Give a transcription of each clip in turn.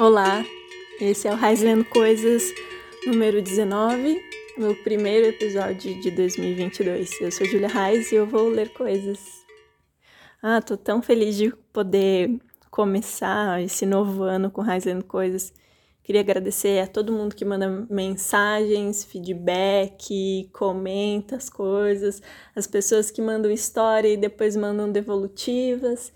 Olá, esse é o Raiz Lendo Coisas número 19, meu primeiro episódio de 2022. Eu sou Julia Raiz e eu vou ler coisas. Ah, tô tão feliz de poder começar esse novo ano com Raiz Lendo Coisas. Queria agradecer a todo mundo que manda mensagens, feedback, comenta as coisas, as pessoas que mandam história e depois mandam devolutivas.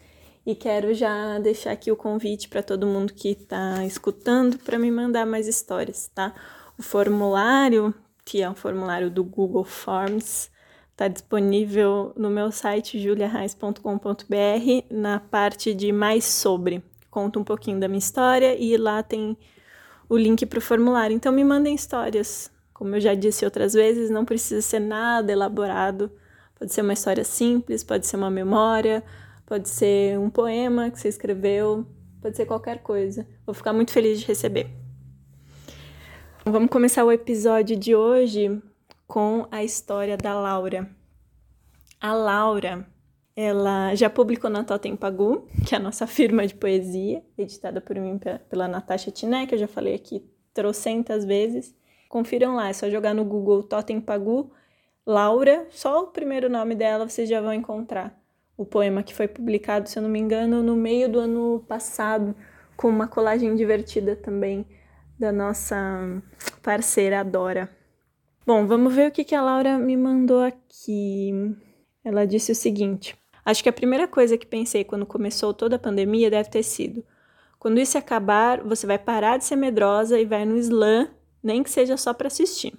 E quero já deixar aqui o convite para todo mundo que está escutando para me mandar mais histórias, tá? O formulário, que é um formulário do Google Forms, está disponível no meu site juliarrais.com.br na parte de mais sobre. Conta um pouquinho da minha história e lá tem o link para o formulário. Então me mandem histórias. Como eu já disse outras vezes, não precisa ser nada elaborado. Pode ser uma história simples, pode ser uma memória, pode ser um poema que você escreveu, pode ser qualquer coisa. Vou ficar muito feliz de receber. Vamos começar o episódio de hoje com a história da Laura. A Laura, ela já publicou na Totem Pagu, que é a nossa firma de poesia, editada por mim pela Natasha Tiné, que eu já falei aqui trocentas vezes. Confiram lá, é só jogar no Google Totem Pagu, Laura, só o primeiro nome dela vocês já vão encontrar o poema que foi publicado, se eu não me engano, no meio do ano passado, com uma colagem divertida também da nossa parceira Dora. Bom, vamos ver o que, que a Laura me mandou aqui. Ela disse o seguinte: Acho que a primeira coisa que pensei quando começou toda a pandemia deve ter sido: quando isso acabar, você vai parar de ser medrosa e vai no slam, nem que seja só para assistir.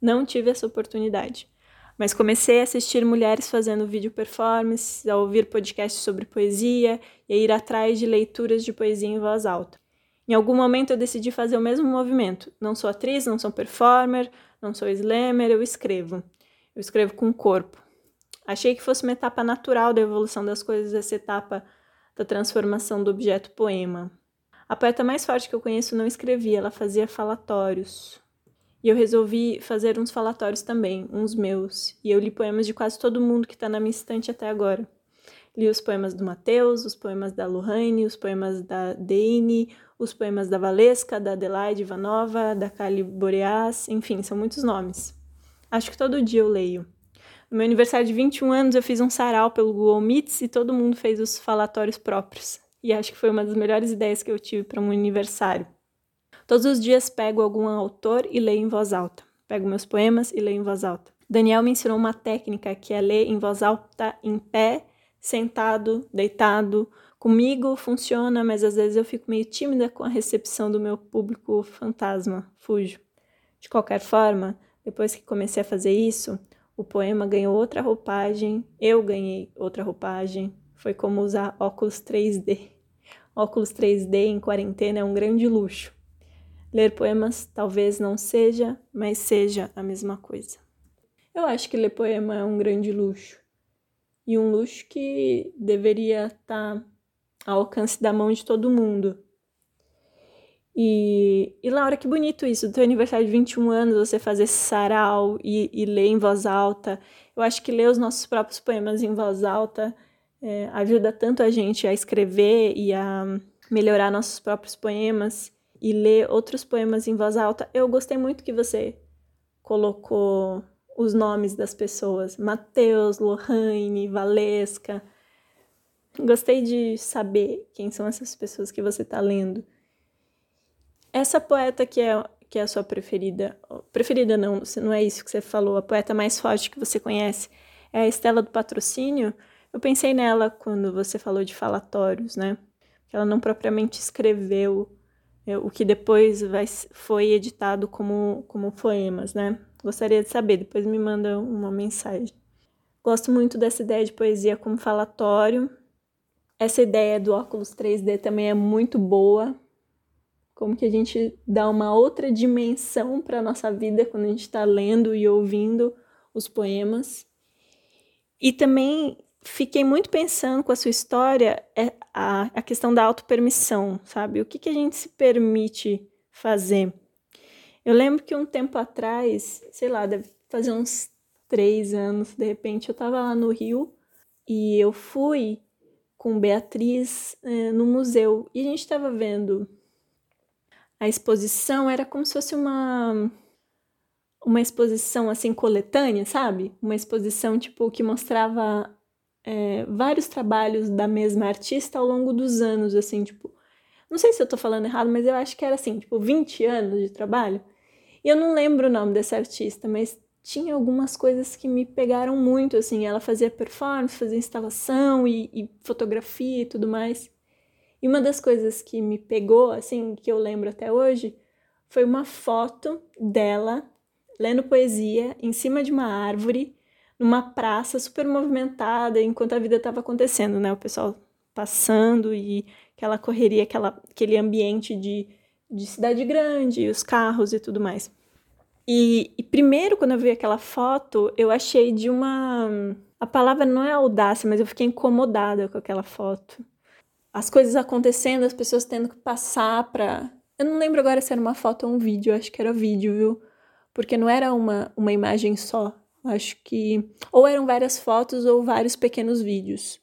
Não tive essa oportunidade mas comecei a assistir mulheres fazendo vídeo performance, a ouvir podcasts sobre poesia e a ir atrás de leituras de poesia em voz alta. Em algum momento eu decidi fazer o mesmo movimento. Não sou atriz, não sou performer, não sou slammer, eu escrevo. Eu escrevo com o corpo. Achei que fosse uma etapa natural da evolução das coisas, essa etapa da transformação do objeto poema. A poeta mais forte que eu conheço não escrevia, ela fazia falatórios. E eu resolvi fazer uns falatórios também, uns meus. E eu li poemas de quase todo mundo que está na minha estante até agora. Li os poemas do Mateus, os poemas da Lohane, os poemas da Deine, os poemas da Valesca, da Adelaide Ivanova, da Kali Boreas, enfim, são muitos nomes. Acho que todo dia eu leio. No meu aniversário de 21 anos, eu fiz um sarau pelo Google Meets e todo mundo fez os falatórios próprios. E acho que foi uma das melhores ideias que eu tive para um aniversário. Todos os dias pego algum autor e leio em voz alta. Pego meus poemas e leio em voz alta. Daniel me ensinou uma técnica que é ler em voz alta em pé, sentado, deitado. Comigo funciona, mas às vezes eu fico meio tímida com a recepção do meu público fantasma. Fujo. De qualquer forma, depois que comecei a fazer isso, o poema ganhou outra roupagem, eu ganhei outra roupagem. Foi como usar óculos 3D. Óculos 3D em quarentena é um grande luxo. Ler poemas talvez não seja, mas seja a mesma coisa. Eu acho que ler poema é um grande luxo. E um luxo que deveria estar tá ao alcance da mão de todo mundo. E, e Laura, que bonito isso, do teu aniversário de 21 anos, você fazer sarau e, e ler em voz alta. Eu acho que ler os nossos próprios poemas em voz alta é, ajuda tanto a gente a escrever e a melhorar nossos próprios poemas e ler outros poemas em voz alta. Eu gostei muito que você colocou os nomes das pessoas: Mateus, Lohane, Valesca. Gostei de saber quem são essas pessoas que você está lendo. Essa poeta que é, que é a sua preferida, preferida não, não é isso que você falou, a poeta mais forte que você conhece é a Estela do Patrocínio. Eu pensei nela quando você falou de falatórios, né? Ela não propriamente escreveu o que depois vai, foi editado como, como poemas, né? Gostaria de saber, depois me manda uma mensagem. Gosto muito dessa ideia de poesia como falatório. Essa ideia do óculos 3D também é muito boa. Como que a gente dá uma outra dimensão para a nossa vida quando a gente está lendo e ouvindo os poemas. E também fiquei muito pensando com a sua história é a, a questão da autopermissão, sabe? O que, que a gente se permite fazer. Eu lembro que um tempo atrás, sei lá, deve fazer uns três anos, de repente, eu estava lá no Rio e eu fui com Beatriz é, no museu e a gente estava vendo a exposição era como se fosse uma uma exposição assim coletânea, sabe? Uma exposição tipo que mostrava é, vários trabalhos da mesma artista ao longo dos anos, assim, tipo. Não sei se eu tô falando errado, mas eu acho que era assim, tipo, 20 anos de trabalho. E eu não lembro o nome dessa artista, mas tinha algumas coisas que me pegaram muito, assim. Ela fazia performance, fazia instalação e, e fotografia e tudo mais. E uma das coisas que me pegou, assim, que eu lembro até hoje, foi uma foto dela lendo poesia em cima de uma árvore, numa praça super movimentada, enquanto a vida estava acontecendo, né? O pessoal passando e aquela correria, aquela, aquele ambiente de, de cidade grande, os carros e tudo mais. E, e, primeiro, quando eu vi aquela foto, eu achei de uma. A palavra não é audácia, mas eu fiquei incomodada com aquela foto. As coisas acontecendo, as pessoas tendo que passar para. Eu não lembro agora se era uma foto ou um vídeo, acho que era vídeo, viu? porque não era uma, uma imagem só. Acho que ou eram várias fotos ou vários pequenos vídeos.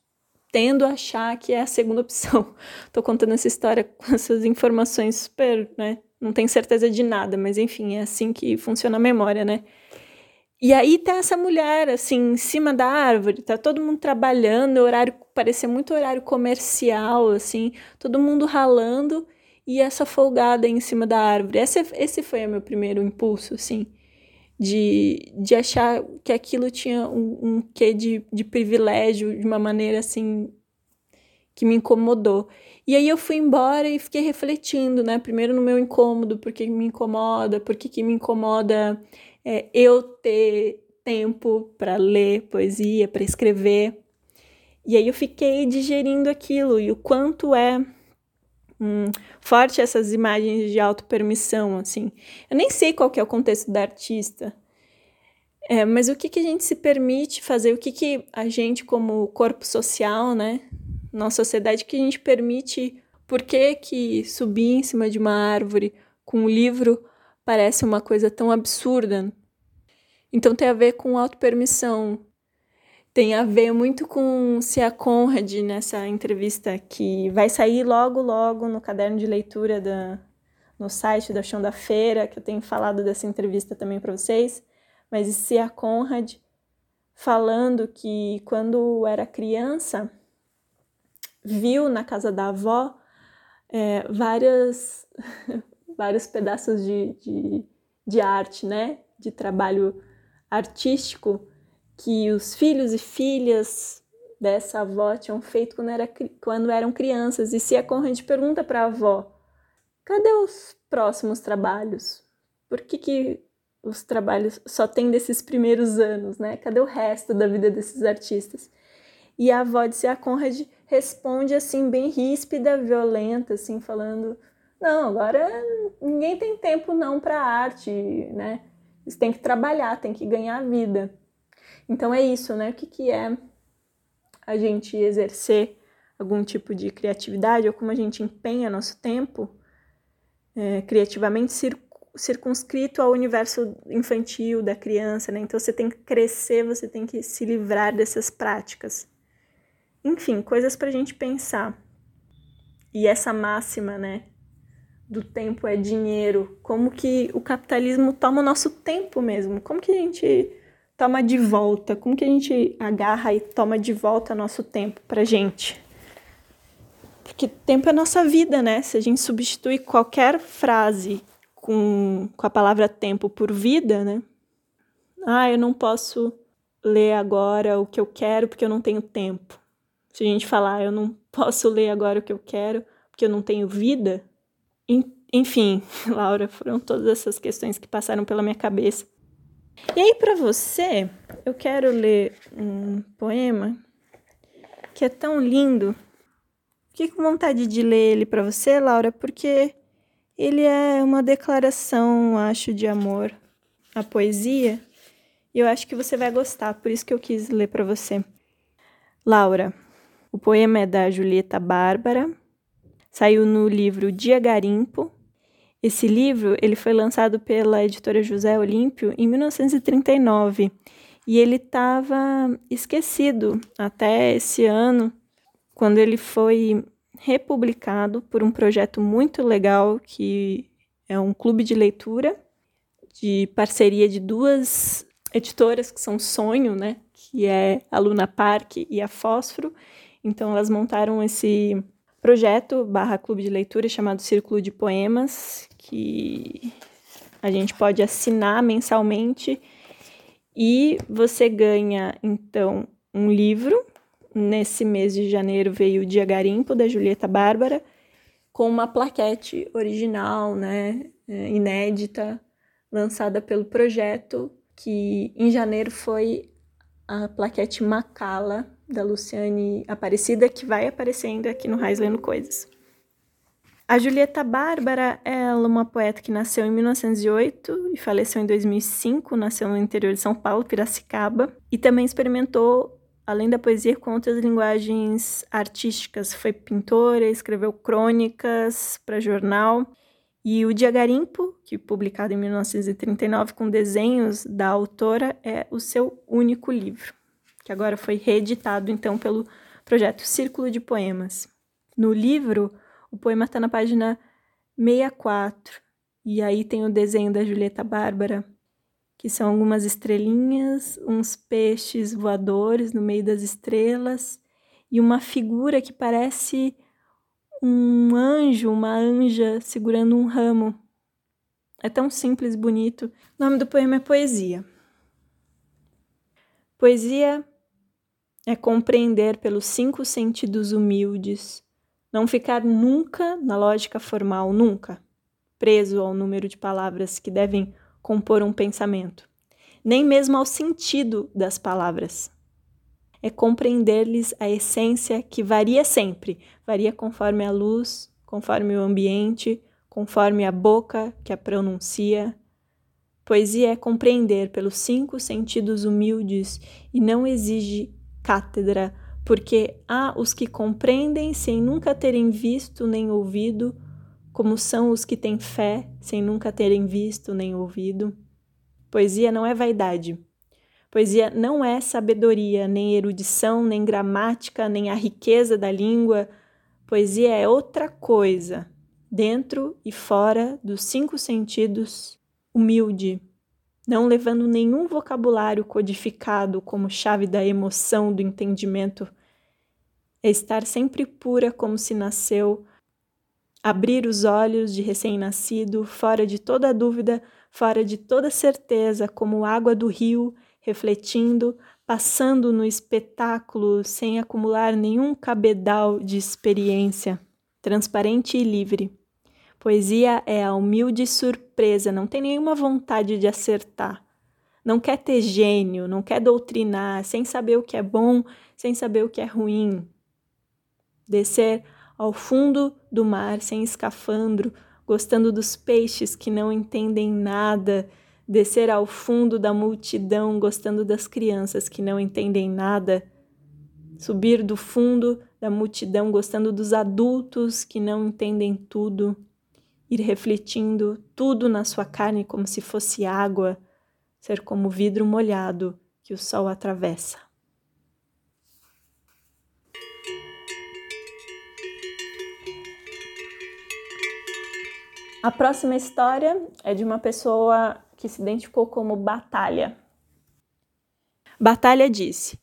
Tendo a achar que é a segunda opção. Tô contando essa história com essas informações super, né? Não tenho certeza de nada, mas enfim, é assim que funciona a memória, né? E aí tá essa mulher, assim, em cima da árvore, tá todo mundo trabalhando, horário, parecia muito horário comercial, assim, todo mundo ralando, e essa folgada em cima da árvore. Esse, esse foi o meu primeiro impulso, assim, de, de achar que aquilo tinha um, um quê de, de privilégio, de uma maneira, assim, que me incomodou. E aí eu fui embora e fiquei refletindo, né? Primeiro no meu incômodo, porque me incomoda, porque que me incomoda é, eu ter tempo para ler poesia, para escrever. E aí eu fiquei digerindo aquilo e o quanto é forte essas imagens de autopermissão, assim. Eu nem sei qual que é o contexto da artista, é, mas o que, que a gente se permite fazer, o que, que a gente, como corpo social, né, nossa sociedade, que a gente permite, por que, que subir em cima de uma árvore com um livro parece uma coisa tão absurda? Então tem a ver com autopermissão, tem a ver muito com Cia Conrad nessa entrevista que vai sair logo, logo no caderno de leitura da, no site da Chão da Feira, que eu tenho falado dessa entrevista também para vocês. Mas Cia Conrad falando que quando era criança viu na casa da avó é, várias, vários pedaços de, de, de arte, né? De trabalho artístico que os filhos e filhas dessa avó tinham feito quando, era, quando eram crianças. E se a Conrad pergunta para a avó: cadê os próximos trabalhos? Por que, que os trabalhos só tem desses primeiros anos, né? Cadê o resto da vida desses artistas? E a avó de Cia Conrad responde assim, bem ríspida, violenta, assim, falando: Não, agora ninguém tem tempo não para arte, né? Eles têm que trabalhar, têm que ganhar vida. Então é isso, né? O que, que é a gente exercer algum tipo de criatividade ou como a gente empenha nosso tempo é, criativamente circunscrito ao universo infantil da criança, né? Então você tem que crescer, você tem que se livrar dessas práticas. Enfim, coisas para a gente pensar. E essa máxima, né? Do tempo é dinheiro. Como que o capitalismo toma o nosso tempo mesmo? Como que a gente toma de volta? Como que a gente agarra e toma de volta nosso tempo pra gente? Porque tempo é nossa vida, né? Se a gente substitui qualquer frase com, com a palavra tempo por vida, né? Ah, eu não posso ler agora o que eu quero porque eu não tenho tempo. Se a gente falar, eu não posso ler agora o que eu quero porque eu não tenho vida. Enfim, Laura, foram todas essas questões que passaram pela minha cabeça. E aí, para você, eu quero ler um poema que é tão lindo. Fiquei com vontade de ler ele para você, Laura, porque ele é uma declaração, acho, de amor à poesia. E eu acho que você vai gostar, por isso que eu quis ler para você. Laura, o poema é da Julieta Bárbara, saiu no livro Dia Garimpo, esse livro ele foi lançado pela editora José Olímpio em 1939 e ele estava esquecido até esse ano, quando ele foi republicado por um projeto muito legal que é um clube de leitura de parceria de duas editoras que são Sonho, né? Que é a Luna Park e a Fósforo. Então elas montaram esse projeto barra clube de leitura chamado Círculo de Poemas, que a gente pode assinar mensalmente e você ganha então um livro. Nesse mês de janeiro veio o Dia Garimpo da Julieta Bárbara com uma plaquete original, né, é, inédita, lançada pelo projeto, que em janeiro foi a plaquete Macala da Luciane Aparecida, que vai aparecendo aqui no Raiz Lendo Coisas. A Julieta Bárbara é uma poeta que nasceu em 1908 e faleceu em 2005, nasceu no interior de São Paulo, Piracicaba, e também experimentou, além da poesia, com outras linguagens artísticas. Foi pintora, escreveu crônicas para jornal, e o Dia Garimpo, que publicado em 1939 com desenhos da autora, é o seu único livro que agora foi reeditado então pelo projeto Círculo de Poemas. No livro, o poema está na página 64, e aí tem o desenho da Julieta Bárbara, que são algumas estrelinhas, uns peixes voadores no meio das estrelas, e uma figura que parece um anjo, uma anja segurando um ramo. É tão simples, bonito. O nome do poema é Poesia. Poesia é compreender pelos cinco sentidos humildes, não ficar nunca na lógica formal, nunca, preso ao número de palavras que devem compor um pensamento, nem mesmo ao sentido das palavras. É compreender-lhes a essência que varia sempre, varia conforme a luz, conforme o ambiente, conforme a boca que a pronuncia. Poesia é compreender pelos cinco sentidos humildes e não exige cátedra, porque há os que compreendem sem nunca terem visto nem ouvido, como são os que têm fé sem nunca terem visto nem ouvido. Poesia não é vaidade. Poesia não é sabedoria, nem erudição, nem gramática, nem a riqueza da língua. Poesia é outra coisa, dentro e fora dos cinco sentidos, humilde não levando nenhum vocabulário codificado como chave da emoção, do entendimento. É estar sempre pura como se nasceu, abrir os olhos de recém-nascido, fora de toda dúvida, fora de toda certeza, como água do rio, refletindo, passando no espetáculo sem acumular nenhum cabedal de experiência, transparente e livre. Poesia é a humilde surpresa, não tem nenhuma vontade de acertar. Não quer ter gênio, não quer doutrinar, sem saber o que é bom, sem saber o que é ruim. Descer ao fundo do mar sem escafandro, gostando dos peixes que não entendem nada, descer ao fundo da multidão, gostando das crianças que não entendem nada, subir do fundo da multidão, gostando dos adultos que não entendem tudo ir refletindo tudo na sua carne como se fosse água, ser como vidro molhado que o sol atravessa. A próxima história é de uma pessoa que se identificou como Batalha. Batalha disse: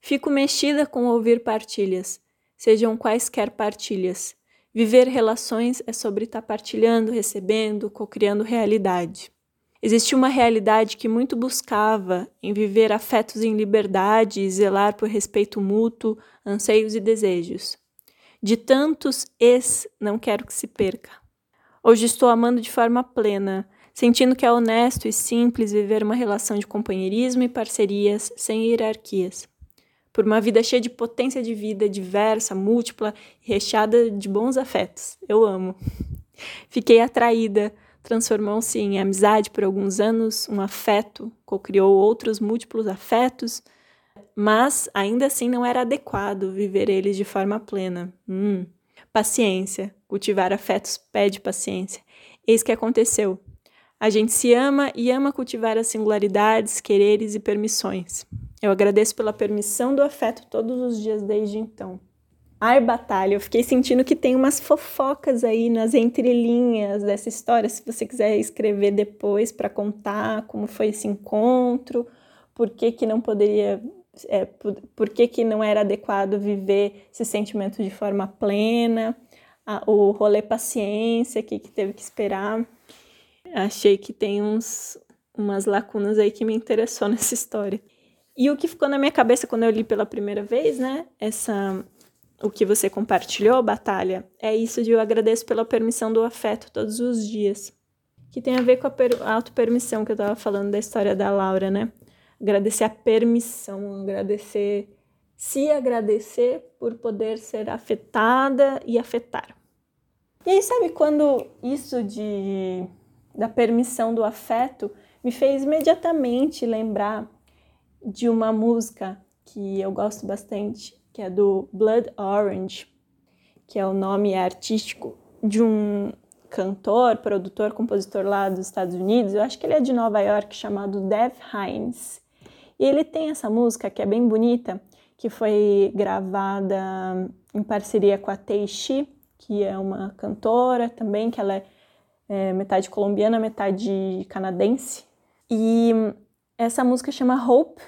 Fico mexida com ouvir partilhas, sejam quaisquer partilhas, Viver relações é sobre estar partilhando, recebendo, cocriando realidade. Existia uma realidade que muito buscava em viver afetos em liberdade e zelar por respeito mútuo, anseios e desejos. De tantos es, não quero que se perca. Hoje estou amando de forma plena, sentindo que é honesto e simples viver uma relação de companheirismo e parcerias sem hierarquias por uma vida cheia de potência de vida, diversa, múltipla recheada de bons afetos. Eu amo. Fiquei atraída, transformou-se em amizade por alguns anos, um afeto, co-criou outros múltiplos afetos, mas ainda assim não era adequado viver eles de forma plena. Hum. Paciência, cultivar afetos pede paciência. Eis que aconteceu. A gente se ama e ama cultivar as singularidades, quereres e permissões. Eu agradeço pela permissão do afeto todos os dias desde então. Ai, Batalha, eu fiquei sentindo que tem umas fofocas aí nas entrelinhas dessa história. Se você quiser escrever depois para contar como foi esse encontro, por que, que não poderia, é, por, por, que, que não era adequado viver esse sentimento de forma plena, a, o rolê paciência que, que teve que esperar. Achei que tem uns, umas lacunas aí que me interessou nessa história. E o que ficou na minha cabeça quando eu li pela primeira vez, né? Essa o que você compartilhou, Batalha, é isso de eu agradeço pela permissão do afeto todos os dias. Que tem a ver com a, a autopermissão que eu estava falando da história da Laura, né? Agradecer a permissão, agradecer, se agradecer por poder ser afetada e afetar. E aí, sabe quando isso de da permissão do afeto me fez imediatamente lembrar de uma música que eu gosto bastante, que é do Blood Orange, que é o nome artístico de um cantor, produtor, compositor lá dos Estados Unidos. Eu acho que ele é de Nova York, chamado Dev Hines. E ele tem essa música que é bem bonita, que foi gravada em parceria com a Teishi, que é uma cantora também, que ela é, é metade colombiana, metade canadense. E essa música chama Hope,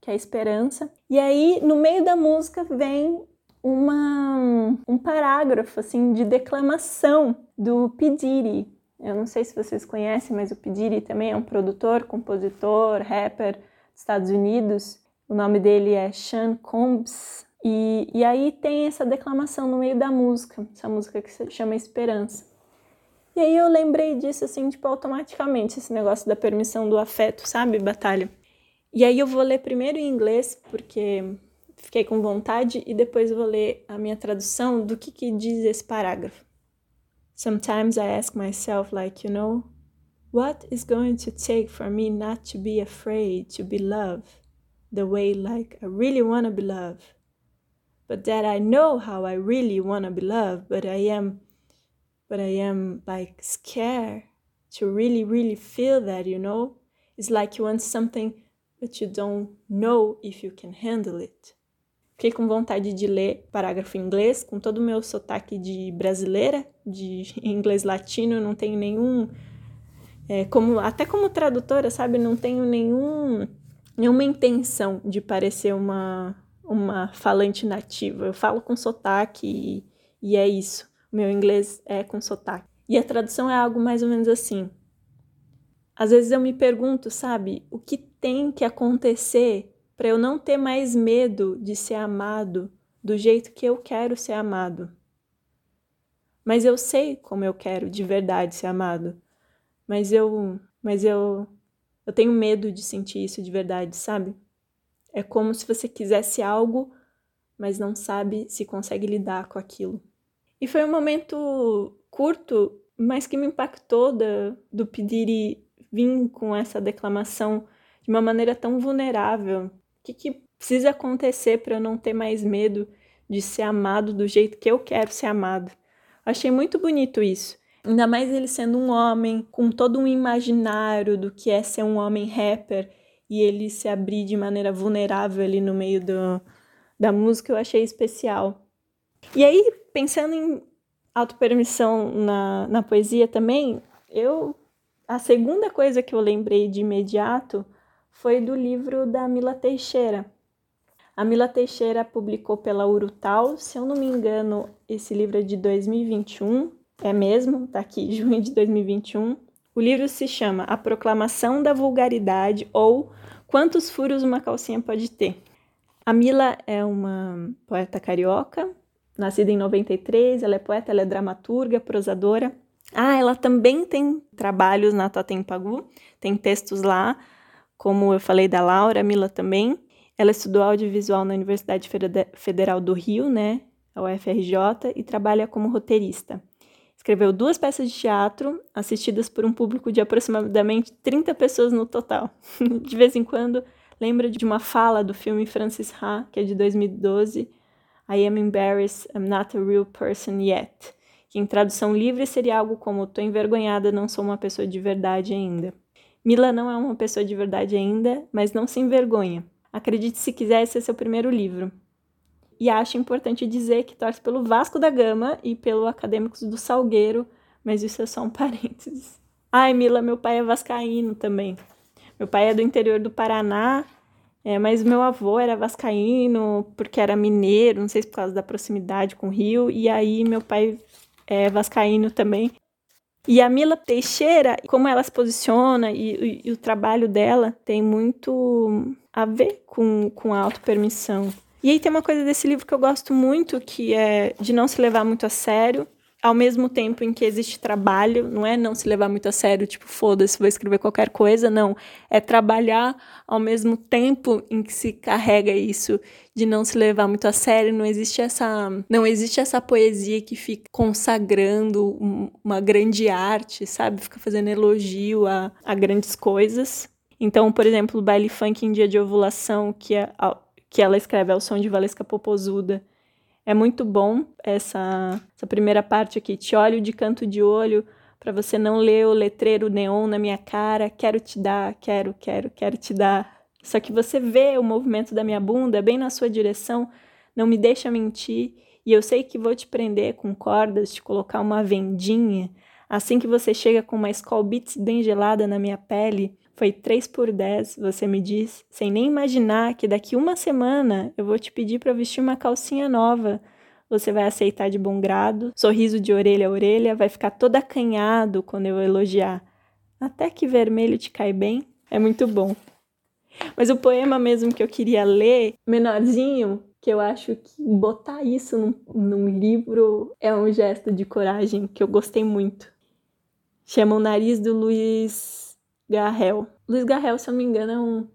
que é esperança. E aí, no meio da música, vem uma, um parágrafo assim de declamação do P. Diddy. Eu não sei se vocês conhecem, mas o P. Diddy também é um produtor, compositor, rapper dos Estados Unidos. O nome dele é Sean Combs. E, e aí tem essa declamação no meio da música, essa música que se chama Esperança. E aí eu lembrei disso, assim, tipo, automaticamente, esse negócio da permissão do afeto, sabe, Batalha? E aí eu vou ler primeiro em inglês, porque fiquei com vontade, e depois vou ler a minha tradução do que, que diz esse parágrafo. Sometimes I ask myself, like, you know, what is going to take for me not to be afraid to be loved the way, like, I really want to be loved? But that I know how I really want to be loved, but I am, but I am, like, scared to really, really feel that, you know? It's like you want something but you don't know if you can handle it. Fiquei com vontade de ler parágrafo em inglês, com todo o meu sotaque de brasileira, de inglês latino, não tenho nenhum. É, como, até como tradutora, sabe, não tenho nenhum, nenhuma intenção de parecer uma, uma falante nativa. Eu falo com sotaque e, e é isso. Meu inglês é com sotaque. E a tradução é algo mais ou menos assim. Às vezes eu me pergunto, sabe, o que tem que acontecer para eu não ter mais medo de ser amado do jeito que eu quero ser amado. Mas eu sei como eu quero de verdade ser amado. Mas eu, mas eu eu tenho medo de sentir isso de verdade, sabe? É como se você quisesse algo, mas não sabe se consegue lidar com aquilo. E foi um momento curto, mas que me impactou da, do pedir vir com essa declamação de uma maneira tão vulnerável? O que, que precisa acontecer para eu não ter mais medo de ser amado do jeito que eu quero ser amado? Achei muito bonito isso. Ainda mais ele sendo um homem com todo um imaginário do que é ser um homem rapper e ele se abrir de maneira vulnerável ali no meio do, da música, eu achei especial. E aí, pensando em autopermissão na, na poesia também, eu a segunda coisa que eu lembrei de imediato foi do livro da Mila Teixeira. A Mila Teixeira publicou pela Urutau, se eu não me engano, esse livro é de 2021, é mesmo, tá aqui, junho de 2021. O livro se chama A Proclamação da Vulgaridade ou Quantos Furos uma Calcinha Pode Ter. A Mila é uma poeta carioca, nascida em 93, ela é poeta, ela é dramaturga, prosadora, ah, ela também tem trabalhos na Pagu, tem textos lá, como eu falei da Laura, Mila também. Ela estudou audiovisual na Universidade Federal do Rio, né, a UFRJ, e trabalha como roteirista. Escreveu duas peças de teatro, assistidas por um público de aproximadamente 30 pessoas no total. de vez em quando, lembra de uma fala do filme Francis Ha, que é de 2012, I am embarrassed, I'm not a real person yet que em tradução livre seria algo como tô envergonhada, não sou uma pessoa de verdade ainda. Mila não é uma pessoa de verdade ainda, mas não se envergonha. Acredite se quiser, esse é seu primeiro livro. e acho importante dizer que torce pelo Vasco da Gama e pelo Acadêmicos do Salgueiro, mas isso é só um parênteses. Ai, Mila, meu pai é vascaíno também. Meu pai é do interior do Paraná, é, mas meu avô era vascaíno porque era mineiro, não sei se por causa da proximidade com o Rio, e aí meu pai é vascaíno também. E a Mila Teixeira, como ela se posiciona e, e, e o trabalho dela tem muito a ver com, com a autopermissão. E aí tem uma coisa desse livro que eu gosto muito, que é de não se levar muito a sério, ao mesmo tempo em que existe trabalho, não é não se levar muito a sério, tipo, foda-se, vou escrever qualquer coisa, não. É trabalhar ao mesmo tempo em que se carrega isso de não se levar muito a sério, não existe essa, não existe essa poesia que fica consagrando uma grande arte, sabe? Fica fazendo elogio a, a grandes coisas. Então, por exemplo, o baile funk em dia de ovulação, que, é, que ela escreve ao som de Valesca Popozuda, é muito bom essa, essa primeira parte aqui. Te olho de canto de olho para você não ler o letreiro neon na minha cara. Quero te dar, quero, quero, quero te dar. Só que você vê o movimento da minha bunda bem na sua direção, não me deixa mentir. E eu sei que vou te prender com cordas, te colocar uma vendinha. Assim que você chega com uma Skull Beats bem gelada na minha pele, foi 3 por 10, você me diz, sem nem imaginar que daqui uma semana eu vou te pedir para vestir uma calcinha nova. Você vai aceitar de bom grado, sorriso de orelha a orelha, vai ficar todo acanhado quando eu elogiar. Até que vermelho te cai bem, é muito bom. Mas o poema mesmo que eu queria ler, menorzinho, que eu acho que botar isso num, num livro é um gesto de coragem que eu gostei muito. Chama O Nariz do Luiz Garrel. Luiz Garrel, se eu não me engano,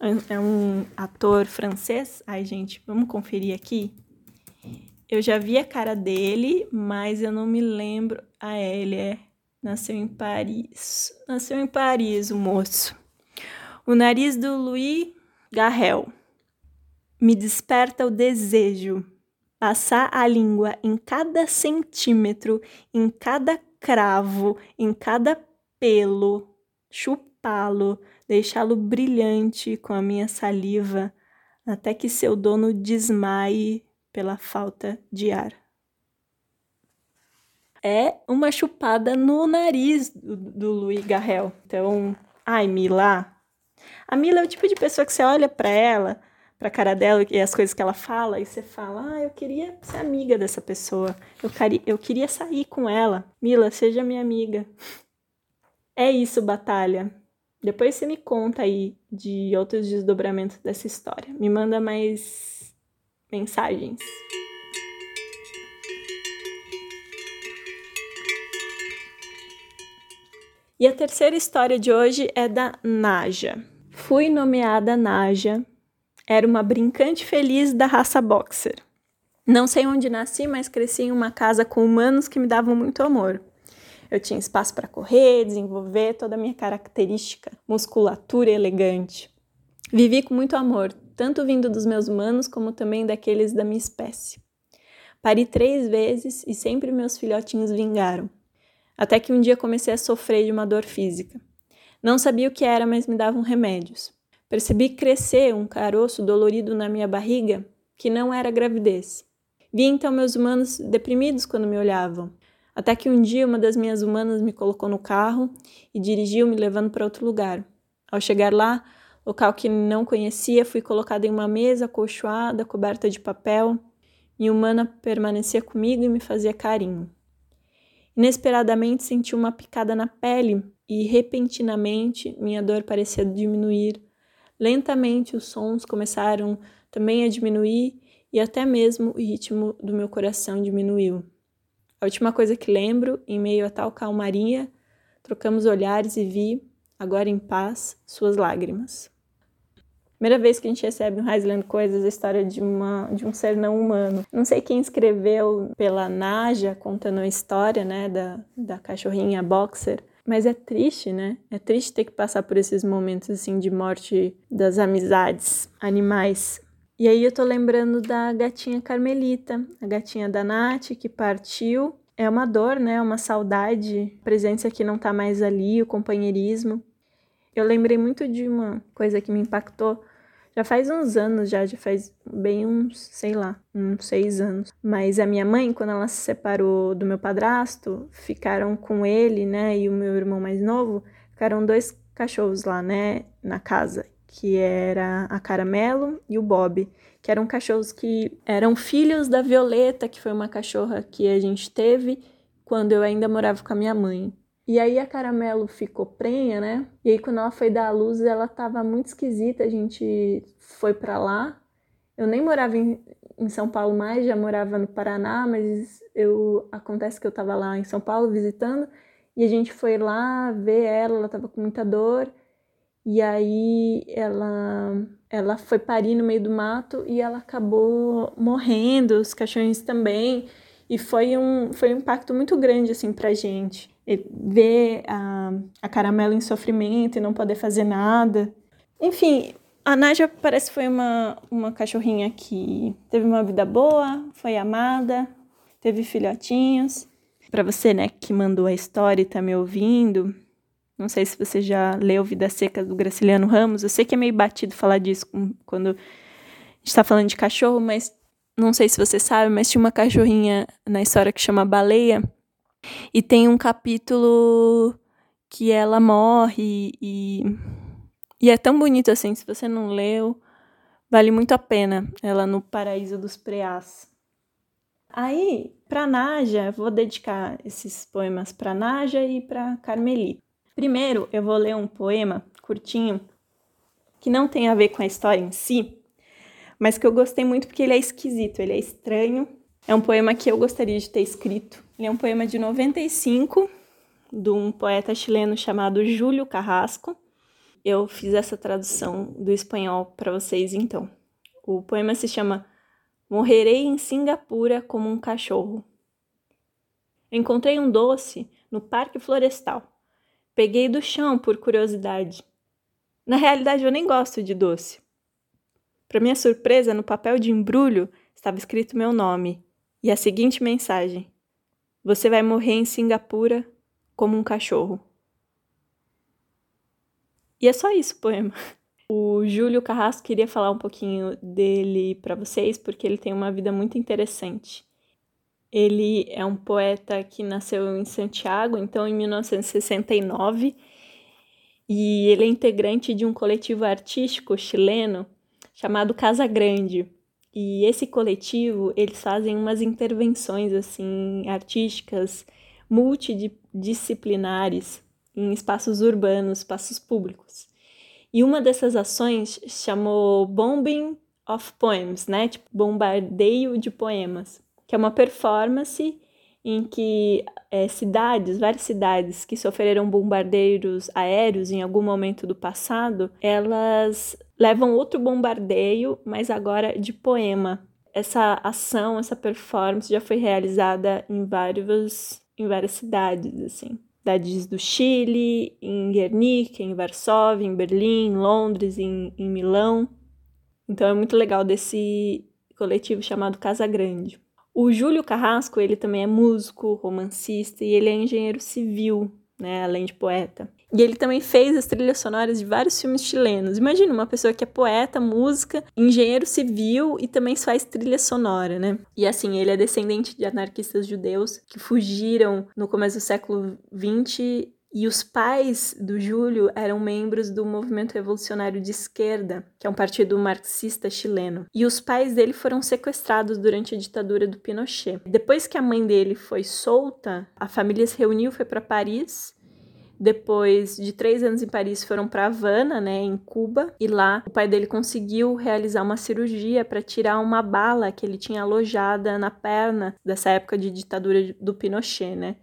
é um, é um ator francês. Ai, gente, vamos conferir aqui. Eu já vi a cara dele, mas eu não me lembro. Ah, é, ele é. Nasceu em Paris. Nasceu em Paris, o moço. O nariz do Louis Garrel me desperta o desejo. Passar a língua em cada centímetro, em cada cravo, em cada pelo, chupá-lo, deixá-lo brilhante com a minha saliva, até que seu dono desmaie pela falta de ar. É uma chupada no nariz do, do Louis Garrel. Então, ai, Mila. A Mila é o tipo de pessoa que você olha para ela, pra cara dela e as coisas que ela fala, e você fala: Ah, eu queria ser amiga dessa pessoa. Eu, eu queria sair com ela. Mila, seja minha amiga. É isso, batalha. Depois você me conta aí de outros desdobramentos dessa história. Me manda mais mensagens. E a terceira história de hoje é da Naja. Fui nomeada Naja. Era uma brincante feliz da raça boxer. Não sei onde nasci, mas cresci em uma casa com humanos que me davam muito amor. Eu tinha espaço para correr, desenvolver toda a minha característica, musculatura elegante. Vivi com muito amor, tanto vindo dos meus humanos como também daqueles da minha espécie. Pari três vezes e sempre meus filhotinhos vingaram. Até que um dia comecei a sofrer de uma dor física. Não sabia o que era, mas me davam remédios. Percebi crescer um caroço dolorido na minha barriga que não era gravidez. Vi então meus humanos deprimidos quando me olhavam. Até que um dia uma das minhas humanas me colocou no carro e dirigiu me levando para outro lugar. Ao chegar lá, local que não conhecia, fui colocada em uma mesa acolchoada, coberta de papel. Minha humana permanecia comigo e me fazia carinho. Inesperadamente senti uma picada na pele e repentinamente minha dor parecia diminuir. Lentamente os sons começaram também a diminuir e até mesmo o ritmo do meu coração diminuiu. A última coisa que lembro, em meio a tal calmaria, trocamos olhares e vi, agora em paz, suas lágrimas. Primeira vez que a gente recebe um Highland Coisas, a história de, uma, de um ser não humano. Não sei quem escreveu pela Naja, contando a história, né, da, da cachorrinha boxer, mas é triste, né? É triste ter que passar por esses momentos, assim, de morte das amizades animais. E aí eu tô lembrando da gatinha Carmelita, a gatinha da Nath, que partiu. É uma dor, né? Uma saudade, a presença que não tá mais ali, o companheirismo. Eu lembrei muito de uma coisa que me impactou. Já faz uns anos, já, já faz bem uns, sei lá, uns seis anos. Mas a minha mãe, quando ela se separou do meu padrasto, ficaram com ele, né, e o meu irmão mais novo, ficaram dois cachorros lá, né, na casa, que era a Caramelo e o Bob, que eram cachorros que eram filhos da Violeta, que foi uma cachorra que a gente teve quando eu ainda morava com a minha mãe. E aí a Caramelo ficou prenha, né? E aí quando ela foi dar a luz, ela tava muito esquisita, a gente foi para lá. Eu nem morava em, em São Paulo mais, já morava no Paraná, mas eu acontece que eu tava lá em São Paulo visitando e a gente foi lá ver ela, ela tava com muita dor. E aí ela ela foi parir no meio do mato e ela acabou morrendo, os cachorros também. E foi um, foi um impacto muito grande assim pra gente ver a, a Caramelo em sofrimento e não poder fazer nada. Enfim, a Naja parece que foi uma, uma cachorrinha que teve uma vida boa, foi amada, teve filhotinhos. Para você, né, que mandou a história e tá me ouvindo, não sei se você já leu Vida Seca do Graciliano Ramos. Eu sei que é meio batido falar disso quando a gente tá falando de cachorro, mas não sei se você sabe, mas tinha uma cachorrinha na história que chama Baleia e tem um capítulo que ela morre e, e é tão bonito assim, se você não leu, vale muito a pena. Ela no Paraíso dos Preás. Aí, para Naja, vou dedicar esses poemas para Naja e para Carmelita. Primeiro, eu vou ler um poema curtinho que não tem a ver com a história em si, mas que eu gostei muito porque ele é esquisito, ele é estranho. É um poema que eu gostaria de ter escrito ele é um poema de 95, de um poeta chileno chamado Júlio Carrasco. Eu fiz essa tradução do espanhol para vocês então. O poema se chama Morrerei em Singapura como um cachorro. Encontrei um doce no parque florestal. Peguei do chão por curiosidade. Na realidade, eu nem gosto de doce. Para minha surpresa, no papel de embrulho estava escrito meu nome e a seguinte mensagem: você vai morrer em Singapura como um cachorro. E é só isso o poema. O Júlio Carrasco queria falar um pouquinho dele para vocês, porque ele tem uma vida muito interessante. Ele é um poeta que nasceu em Santiago, então em 1969, e ele é integrante de um coletivo artístico chileno chamado Casa Grande. E esse coletivo, eles fazem umas intervenções assim artísticas multidisciplinares em espaços urbanos, espaços públicos. E uma dessas ações chamou Bombing of Poems, né? Tipo, bombardeio de poemas, que é uma performance em que é, cidades, várias cidades que sofreram bombardeiros aéreos em algum momento do passado, elas levam outro bombardeio, mas agora de poema. Essa ação, essa performance já foi realizada em vários, em várias cidades, assim. Cidades do Chile, em Guernica, em Varsóvia, em Berlim, em Londres, em, em Milão. Então é muito legal desse coletivo chamado Casa Grande. O Júlio Carrasco, ele também é músico, romancista e ele é engenheiro civil, né, além de poeta. E ele também fez as trilhas sonoras de vários filmes chilenos. Imagina uma pessoa que é poeta, música, engenheiro civil e também faz trilha sonora, né? E assim, ele é descendente de anarquistas judeus que fugiram no começo do século XX e os pais do Júlio eram membros do Movimento Revolucionário de Esquerda, que é um partido marxista chileno. E os pais dele foram sequestrados durante a ditadura do Pinochet. Depois que a mãe dele foi solta, a família se reuniu, foi para Paris depois de três anos em Paris, foram para Havana, né, em Cuba, e lá o pai dele conseguiu realizar uma cirurgia para tirar uma bala que ele tinha alojada na perna dessa época de ditadura do Pinochet, né.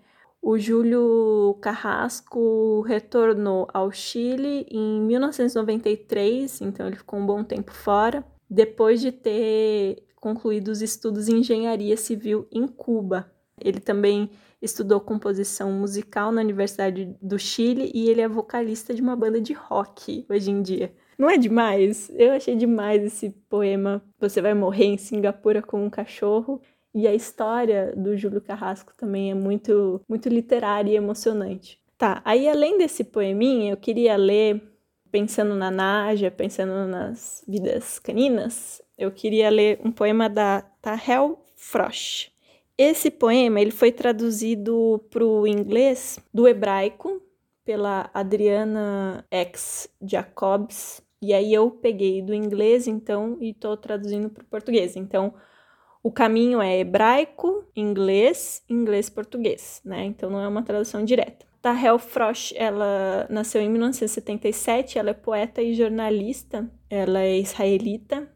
O Júlio Carrasco retornou ao Chile em 1993, então ele ficou um bom tempo fora, depois de ter concluído os estudos em engenharia civil em Cuba. Ele também estudou composição musical na Universidade do Chile e ele é vocalista de uma banda de rock hoje em dia. Não é demais? Eu achei demais esse poema. Você vai morrer em Singapura com um cachorro. E a história do Júlio Carrasco também é muito, muito literária e emocionante. Tá, aí além desse poeminha, eu queria ler pensando na Naja, pensando nas vidas caninas, eu queria ler um poema da Tahel Frosch. Esse poema ele foi traduzido para o inglês do hebraico pela Adriana X Jacobs e aí eu peguei do inglês então e estou traduzindo para o português. Então o caminho é hebraico, inglês, inglês, português, né? Então não é uma tradução direta. Tahel Frosch, ela nasceu em 1977, ela é poeta e jornalista, ela é israelita,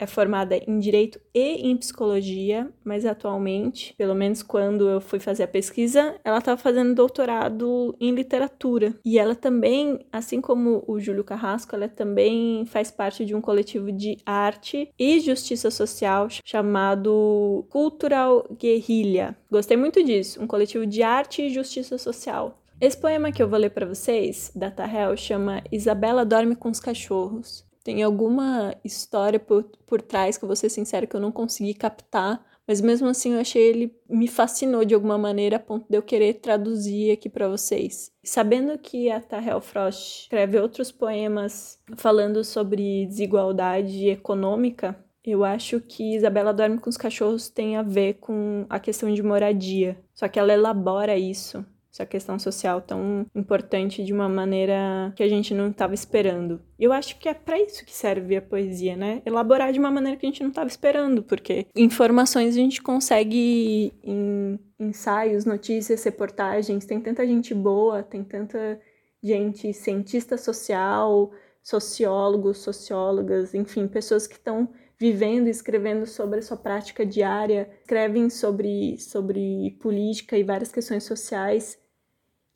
é formada em direito e em psicologia, mas atualmente, pelo menos quando eu fui fazer a pesquisa, ela estava fazendo doutorado em literatura. E ela também, assim como o Júlio Carrasco, ela também faz parte de um coletivo de arte e justiça social chamado Cultural Guerrilha. Gostei muito disso, um coletivo de arte e justiça social. Esse poema que eu vou ler para vocês, da Tahel, chama Isabela Dorme com os Cachorros. Tem alguma história por, por trás que eu vou ser sincera que eu não consegui captar, mas mesmo assim eu achei ele me fascinou de alguma maneira a ponto de eu querer traduzir aqui para vocês. Sabendo que a Tahel Frost escreve outros poemas falando sobre desigualdade econômica, eu acho que Isabela Dorme com os Cachorros tem a ver com a questão de moradia. Só que ela elabora isso essa questão social tão importante de uma maneira que a gente não estava esperando. Eu acho que é para isso que serve a poesia, né? Elaborar de uma maneira que a gente não estava esperando, porque informações a gente consegue em ensaios, notícias, reportagens, tem tanta gente boa, tem tanta gente cientista social, sociólogos, sociólogas, enfim, pessoas que estão vivendo e escrevendo sobre a sua prática diária, escrevem sobre, sobre política e várias questões sociais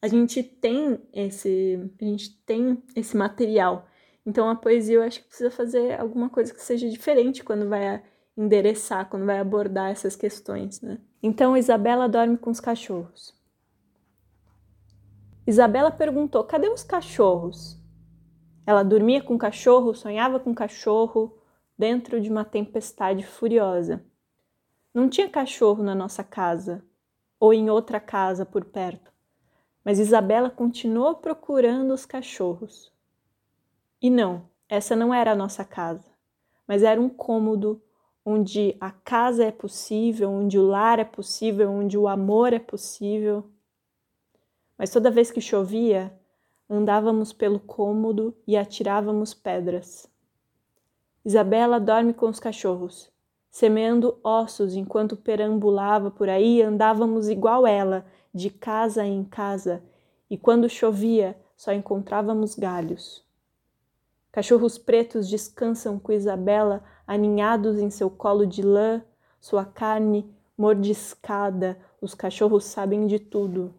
a gente tem esse, a gente tem esse material. Então a poesia eu acho que precisa fazer alguma coisa que seja diferente quando vai endereçar, quando vai abordar essas questões, né? Então Isabela dorme com os cachorros. Isabela perguntou: "Cadê os cachorros?" Ela dormia com cachorro, sonhava com cachorro dentro de uma tempestade furiosa. Não tinha cachorro na nossa casa ou em outra casa por perto mas Isabela continuou procurando os cachorros. E não, essa não era a nossa casa, mas era um cômodo onde a casa é possível, onde o lar é possível, onde o amor é possível. Mas toda vez que chovia, andávamos pelo cômodo e atirávamos pedras. Isabela dorme com os cachorros, semeando ossos enquanto perambulava por aí, andávamos igual ela, de casa em casa, e quando chovia só encontrávamos galhos. Cachorros pretos descansam com Isabela aninhados em seu colo de lã, sua carne mordiscada, os cachorros sabem de tudo.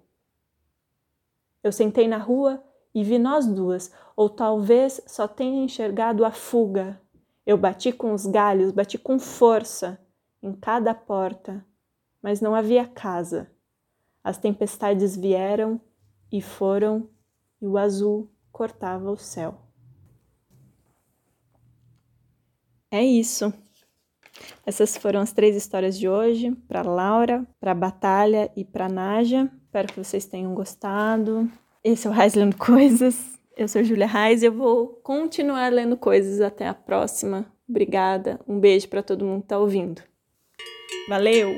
Eu sentei na rua e vi nós duas, ou talvez só tenha enxergado a fuga. Eu bati com os galhos, bati com força em cada porta, mas não havia casa. As tempestades vieram e foram, e o azul cortava o céu. É isso. Essas foram as três histórias de hoje, para Laura, para Batalha e para Naja. Espero que vocês tenham gostado. Esse é o Lendo Coisas. Eu sou Julia Raiz e eu vou continuar lendo coisas até a próxima. Obrigada. Um beijo para todo mundo que está ouvindo. Valeu!